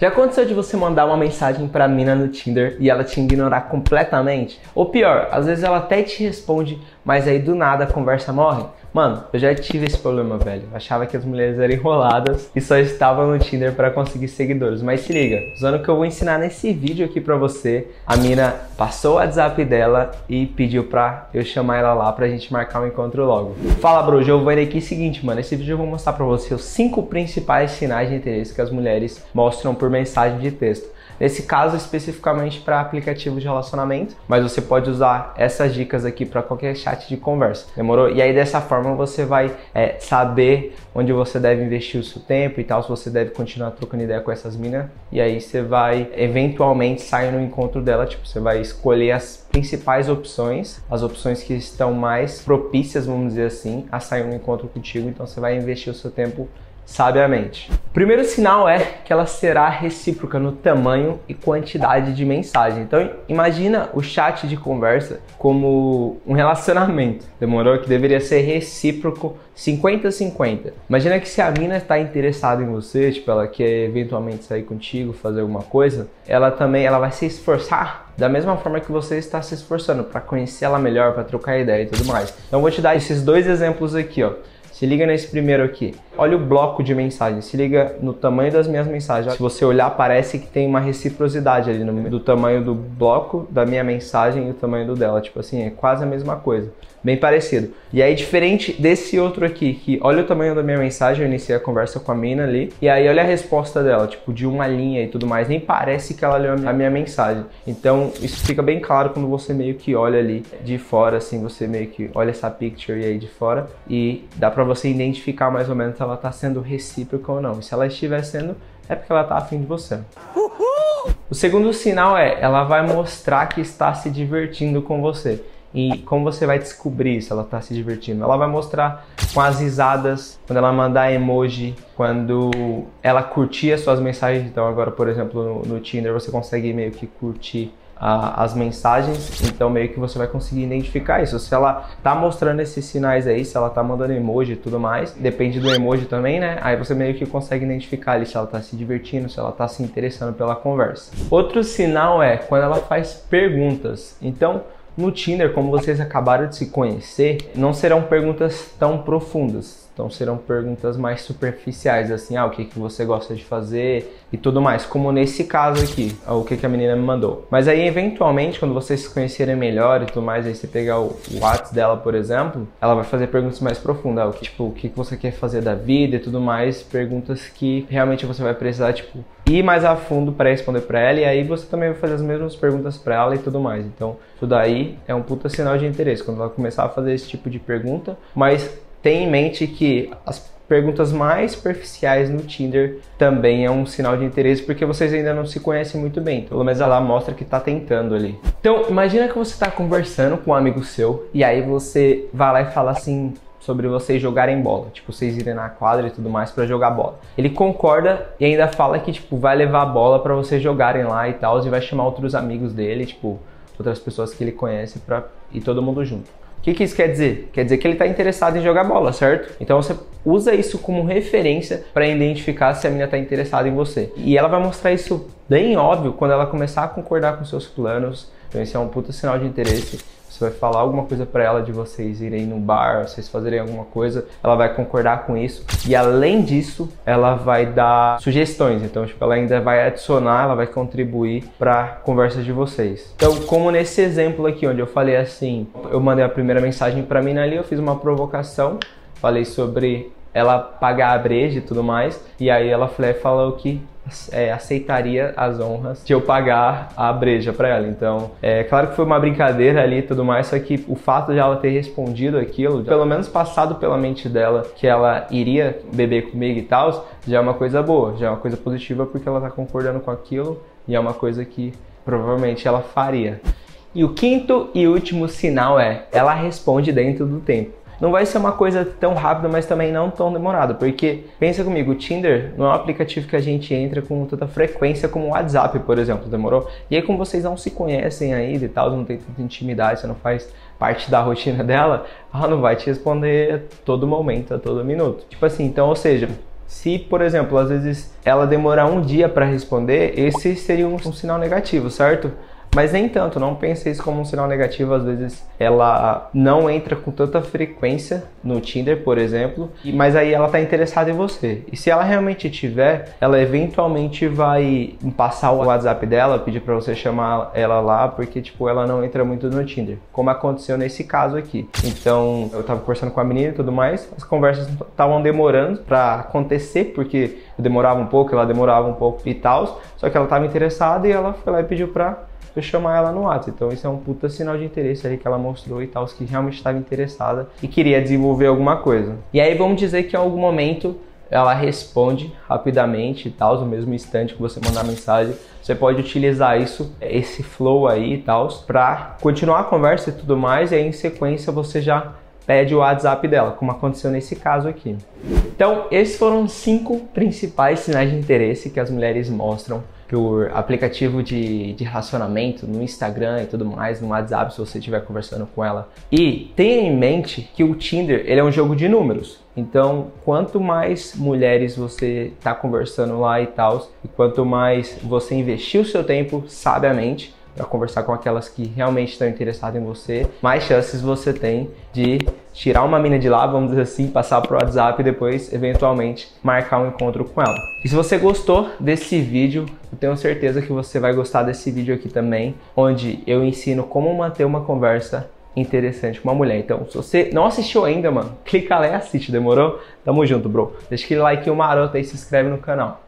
Já aconteceu de você mandar uma mensagem pra mina no Tinder e ela te ignorar completamente? Ou pior, às vezes ela até te responde, mas aí do nada a conversa morre? Mano, eu já tive esse problema, velho. Achava que as mulheres eram enroladas e só estavam no Tinder para conseguir seguidores. Mas se liga, usando o que eu vou ensinar nesse vídeo aqui pra você, a mina passou o WhatsApp dela e pediu pra eu chamar ela lá pra gente marcar um encontro logo. Fala, bro, vou aqui o seguinte, mano. Nesse vídeo eu vou mostrar pra você os cinco principais sinais de interesse que as mulheres mostram por mensagem de texto. Nesse caso, especificamente para aplicativos de relacionamento, mas você pode usar essas dicas aqui para qualquer chat de conversa. Demorou? E aí dessa forma você vai é, saber onde você deve investir o seu tempo e tal, se você deve continuar trocando ideia com essas minas. E aí você vai eventualmente sair no encontro dela, tipo, você vai escolher as principais opções, as opções que estão mais propícias, vamos dizer assim, a sair no encontro contigo. Então você vai investir o seu tempo sabiamente. Primeiro sinal é que ela será recíproca no tamanho e quantidade de mensagem. Então, imagina o chat de conversa como um relacionamento. Demorou que deveria ser recíproco 50-50. Imagina que se a mina está interessada em você, tipo, ela quer eventualmente sair contigo, fazer alguma coisa, ela também ela vai se esforçar da mesma forma que você está se esforçando para conhecer ela melhor, para trocar ideia e tudo mais. Então, vou te dar esses dois exemplos aqui, ó. Se liga nesse primeiro aqui. Olha o bloco de mensagens. Se liga no tamanho das minhas mensagens. Se você olhar, parece que tem uma reciprocidade ali no do tamanho do bloco da minha mensagem e o tamanho do dela. Tipo assim, é quase a mesma coisa bem parecido. E aí, diferente desse outro aqui, que olha o tamanho da minha mensagem, eu iniciei a conversa com a mina ali, e aí olha a resposta dela, tipo, de uma linha e tudo mais, nem parece que ela leu a minha mensagem. Então, isso fica bem claro quando você meio que olha ali de fora, assim, você meio que olha essa picture aí de fora, e dá pra você identificar mais ou menos ela tá sendo recíproca ou não. E se ela estiver sendo, é porque ela tá afim de você. Uhul! O segundo sinal é, ela vai mostrar que está se divertindo com você. E como você vai descobrir se ela está se divertindo? Ela vai mostrar com as risadas, quando ela mandar emoji, quando ela curtir as suas mensagens. Então, agora, por exemplo, no, no Tinder, você consegue meio que curtir as mensagens, então meio que você vai conseguir identificar isso. Se ela tá mostrando esses sinais aí, se ela tá mandando emoji e tudo mais, depende do emoji também, né? Aí você meio que consegue identificar ali se ela tá se divertindo, se ela tá se interessando pela conversa. Outro sinal é quando ela faz perguntas. Então, no Tinder, como vocês acabaram de se conhecer, não serão perguntas tão profundas. Então serão perguntas mais superficiais, assim, ah, o que, que você gosta de fazer e tudo mais, como nesse caso aqui, o que, que a menina me mandou. Mas aí, eventualmente, quando vocês se conhecerem melhor e tudo mais, aí você pegar o WhatsApp dela, por exemplo, ela vai fazer perguntas mais profundas, ah, tipo, o que, que você quer fazer da vida e tudo mais, perguntas que realmente você vai precisar, tipo, ir mais a fundo para responder para ela e aí você também vai fazer as mesmas perguntas para ela e tudo mais. Então, isso daí é um puta sinal de interesse quando ela começar a fazer esse tipo de pergunta, mas tenha em mente que as perguntas mais superficiais no Tinder também é um sinal de interesse porque vocês ainda não se conhecem muito bem. Pelo menos ela mostra que tá tentando ali. Então, imagina que você está conversando com um amigo seu e aí você vai lá e fala assim sobre vocês jogarem bola, tipo, vocês irem na quadra e tudo mais para jogar bola. Ele concorda e ainda fala que tipo vai levar a bola para vocês jogarem lá e tal, e vai chamar outros amigos dele, tipo, outras pessoas que ele conhece para ir todo mundo junto. O que, que isso quer dizer? Quer dizer que ele está interessado em jogar bola, certo? Então você usa isso como referência para identificar se a menina está interessada em você. E ela vai mostrar isso bem óbvio quando ela começar a concordar com seus planos. Então esse é um puta sinal de interesse você vai falar alguma coisa para ela de vocês irem no bar, vocês fazerem alguma coisa, ela vai concordar com isso. E além disso, ela vai dar sugestões. Então, tipo, ela ainda vai adicionar, ela vai contribuir para conversa de vocês. Então, como nesse exemplo aqui, onde eu falei assim, eu mandei a primeira mensagem para mim ali, eu fiz uma provocação, falei sobre ela pagar a breja e tudo mais, e aí ela falou que é, aceitaria as honras de eu pagar a breja para ela. Então, é claro que foi uma brincadeira ali e tudo mais, só que o fato de ela ter respondido aquilo, pelo menos passado pela mente dela que ela iria beber comigo e tal, já é uma coisa boa, já é uma coisa positiva porque ela tá concordando com aquilo e é uma coisa que provavelmente ela faria. E o quinto e último sinal é, ela responde dentro do tempo não vai ser uma coisa tão rápida, mas também não tão demorada, porque pensa comigo, o Tinder não é um aplicativo que a gente entra com tanta frequência como o WhatsApp, por exemplo, demorou? E aí como vocês não se conhecem ainda e tal, não tem tanta intimidade, você não faz parte da rotina dela, ela não vai te responder a todo momento, a todo minuto. Tipo assim, então, ou seja, Se, por exemplo, às vezes ela demorar um dia para responder, esse seria um, um sinal negativo, certo? Mas nem tanto, não pense isso como um sinal negativo. Às vezes ela não entra com tanta frequência no Tinder, por exemplo, mas aí ela tá interessada em você. E se ela realmente tiver, ela eventualmente vai passar o WhatsApp dela, pedir para você chamar ela lá, porque tipo, ela não entra muito no Tinder, como aconteceu nesse caso aqui. Então, eu tava conversando com a menina e tudo mais, as conversas estavam demorando para acontecer, porque eu demorava um pouco, ela demorava um pouco e tal, só que ela tava interessada e ela foi lá e pediu pra eu chamar ela no WhatsApp. Então isso é um puta sinal de interesse ali que ela mostrou e tal, que realmente estava interessada e queria desenvolver alguma coisa. E aí vamos dizer que em algum momento ela responde rapidamente e tal, no mesmo instante que você mandar mensagem. Você pode utilizar isso, esse flow aí e tal, para continuar a conversa e tudo mais, e aí em sequência você já pede o WhatsApp dela, como aconteceu nesse caso aqui. Então, esses foram cinco principais sinais de interesse que as mulheres mostram por aplicativo de, de relacionamento no Instagram e tudo mais, no WhatsApp, se você estiver conversando com ela. E tenha em mente que o Tinder ele é um jogo de números. Então, quanto mais mulheres você está conversando lá e tal, e quanto mais você investir o seu tempo sabiamente, para conversar com aquelas que realmente estão interessadas em você, mais chances você tem de tirar uma mina de lá, vamos dizer assim, passar pro WhatsApp e depois, eventualmente, marcar um encontro com ela. E se você gostou desse vídeo, eu tenho certeza que você vai gostar desse vídeo aqui também, onde eu ensino como manter uma conversa interessante com uma mulher. Então, se você não assistiu ainda, mano, clica lá e assiste, demorou? Tamo junto, bro. Deixa aquele like maroto aí e se inscreve no canal.